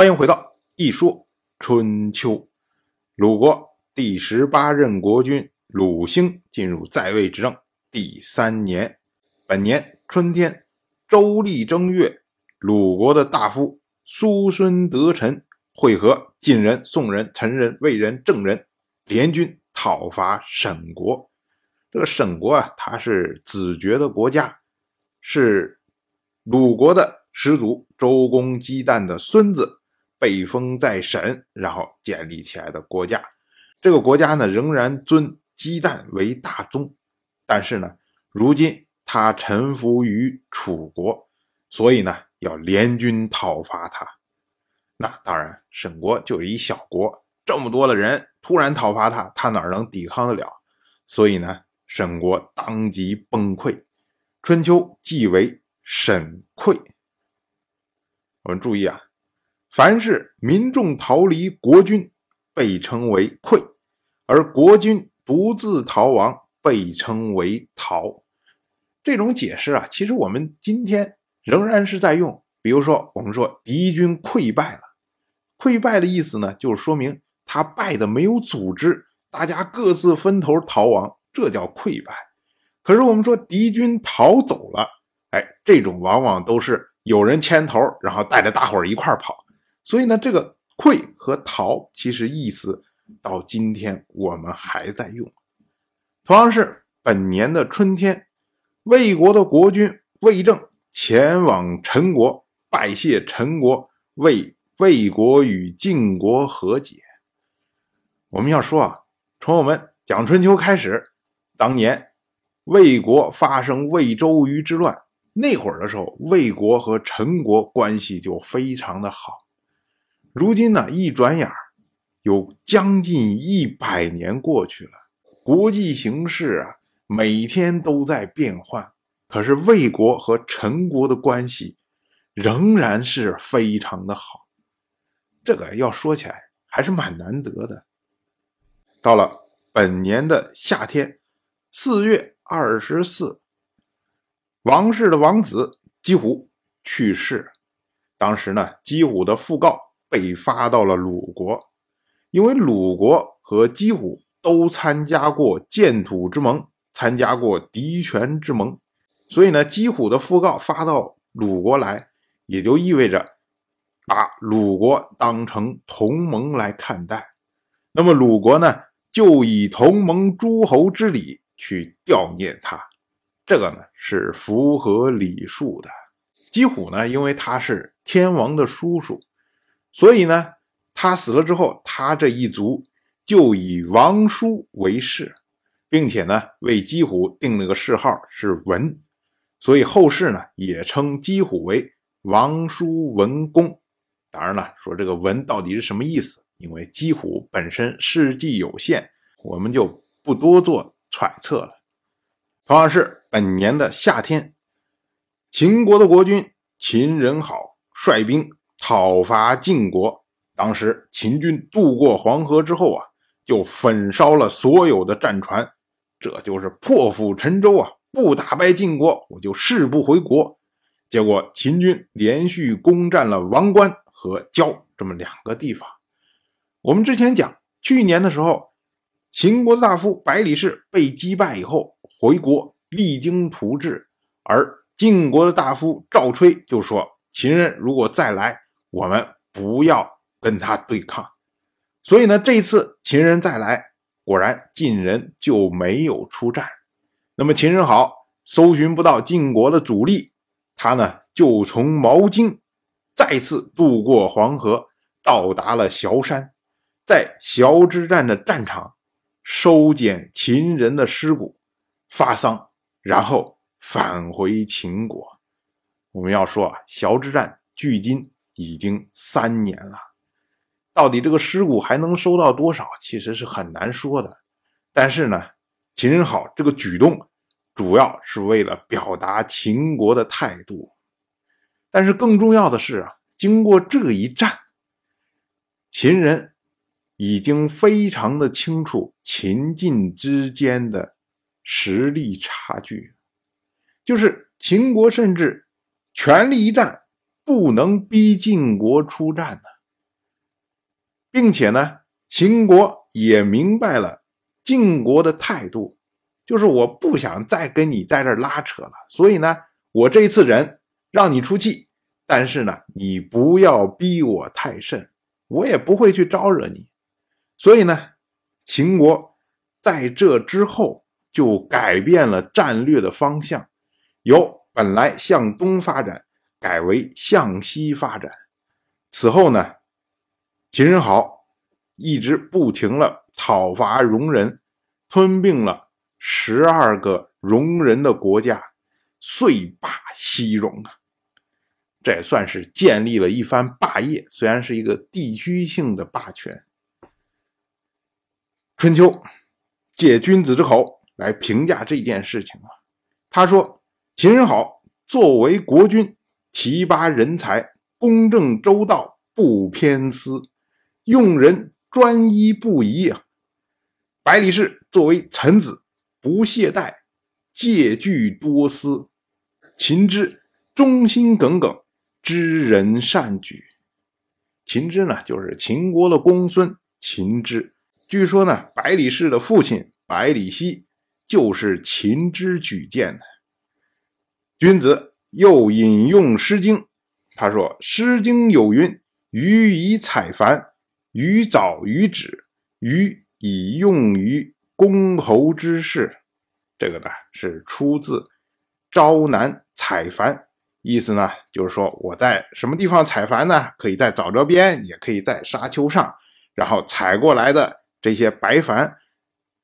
欢迎回到一说春秋。鲁国第十八任国君鲁兴进入在位执政第三年，本年春天，周历正月，鲁国的大夫叔孙得臣会合晋人、宋人、陈人、魏人、郑人联军讨伐沈国。这个沈国啊，它是子爵的国家，是鲁国的始祖周公姬旦的孙子。被封在沈，然后建立起来的国家，这个国家呢仍然尊姬旦为大宗，但是呢，如今他臣服于楚国，所以呢要联军讨伐他。那当然，沈国就是一小国，这么多的人突然讨伐他，他哪能抵抗得了？所以呢，沈国当即崩溃。春秋即为沈溃。我们注意啊。凡是民众逃离国军，被称为溃；而国军独自逃亡，被称为逃。这种解释啊，其实我们今天仍然是在用。比如说，我们说敌军溃败了，溃败的意思呢，就是说明他败的没有组织，大家各自分头逃亡，这叫溃败。可是我们说敌军逃走了，哎，这种往往都是有人牵头，然后带着大伙儿一块跑。所以呢，这个“溃”和“逃”其实意思到今天我们还在用。同样是本年的春天，魏国的国君魏正前往陈国拜谢陈国，为魏国与晋国和解。我们要说啊，从我们讲春秋开始，当年魏国发生魏周瑜之乱那会儿的时候，魏国和陈国关系就非常的好。如今呢，一转眼儿有将近一百年过去了，国际形势啊，每天都在变换。可是魏国和陈国的关系仍然是非常的好，这个要说起来还是蛮难得的。到了本年的夏天，四月二十四，王氏的王子姬虎去世。当时呢，姬虎的讣告。被发到了鲁国，因为鲁国和姬虎都参加过建土之盟，参加过敌权之盟，所以呢，姬虎的讣告发到鲁国来，也就意味着把鲁国当成同盟来看待。那么鲁国呢，就以同盟诸侯之礼去悼念他，这个呢是符合礼数的。姬虎呢，因为他是天王的叔叔。所以呢，他死了之后，他这一族就以王叔为氏，并且呢，为姬虎定了个谥号是文，所以后世呢也称姬虎为王叔文公。当然了，说这个文到底是什么意思？因为姬虎本身事迹有限，我们就不多做揣测了。同样是本年的夏天，秦国的国君秦仁好率兵。讨伐晋国，当时秦军渡过黄河之后啊，就焚烧了所有的战船，这就是破釜沉舟啊！不打败晋国，我就誓不回国。结果秦军连续攻占了王关和交这么两个地方。我们之前讲，去年的时候，秦国的大夫百里氏被击败以后回国励精图治，而晋国的大夫赵吹就说：“秦人如果再来。”我们不要跟他对抗，所以呢，这一次秦人再来，果然晋人就没有出战。那么秦人好，搜寻不到晋国的主力，他呢就从毛荆再次渡过黄河，到达了崤山，在崤之战的战场收捡秦人的尸骨，发丧，然后返回秦国。我们要说啊，崤之战距今。已经三年了，到底这个尸骨还能收到多少，其实是很难说的。但是呢，秦人好这个举动，主要是为了表达秦国的态度。但是更重要的是啊，经过这一战，秦人已经非常的清楚秦晋之间的实力差距，就是秦国甚至全力一战。不能逼晋国出战呢？并且呢，秦国也明白了晋国的态度，就是我不想再跟你在这拉扯了，所以呢，我这一次忍，让你出气，但是呢，你不要逼我太甚，我也不会去招惹你。所以呢，秦国在这之后就改变了战略的方向，由本来向东发展，改为向西发展。此后呢，秦人好一直不停了讨伐戎人，吞并了十二个戎人的国家，遂霸西戎啊！这也算是建立了一番霸业，虽然是一个地区性的霸权。春秋借君子之口来评价这件事情啊，他说：“秦人好作为国君，提拔人才。”公正周到，不偏私，用人专一不疑啊！百里氏作为臣子，不懈怠，戒惧多思。秦之忠心耿耿，知人善举。秦之呢，就是秦国的公孙秦之。据说呢，百里氏的父亲百里奚就是秦之举荐的。君子又引用《诗经》。他说：“《诗经》有云：‘鱼以采繁，鱼藻于止，鱼以用于公侯之事。’这个呢是出自《朝南采蘩》，意思呢就是说我在什么地方采蘩呢？可以在沼泽边，也可以在沙丘上，然后采过来的这些白矾，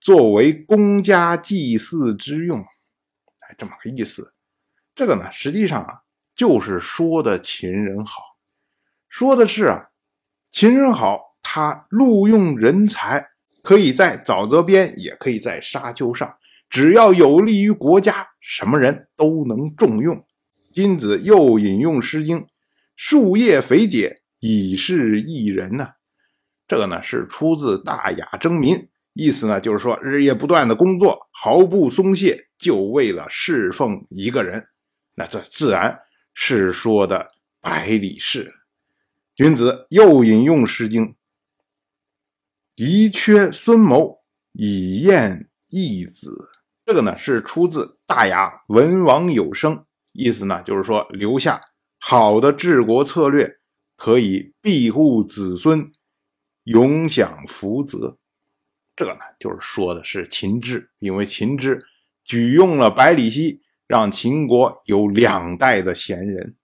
作为公家祭祀之用。哎，这么个意思。这个呢，实际上啊。”就是说的秦人好，说的是啊，秦人好，他录用人才可以在沼泽边，也可以在沙丘上，只要有利于国家，什么人都能重用。金子又引用《诗经》：“树叶肥解，以示一人。”呢，这个呢是出自《大雅·征民》，意思呢就是说，日夜不断的工作，毫不松懈，就为了侍奉一个人。那这自然。是说的百里氏，君子又引用《诗经》：“宜缺孙谋，以验义子。”这个呢是出自《大雅·文王有声》，意思呢就是说留下好的治国策略，可以庇护子孙，永享福泽。这个呢就是说的是秦之，因为秦之举用了百里奚。让秦国有两代的贤人，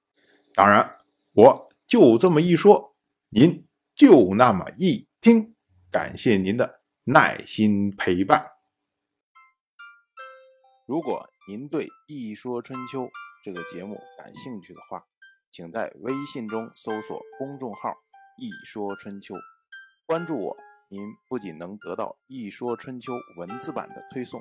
当然，我就这么一说，您就那么一听，感谢您的耐心陪伴。如果您对《一说春秋》这个节目感兴趣的话，请在微信中搜索公众号“一说春秋”，关注我，您不仅能得到《一说春秋》文字版的推送。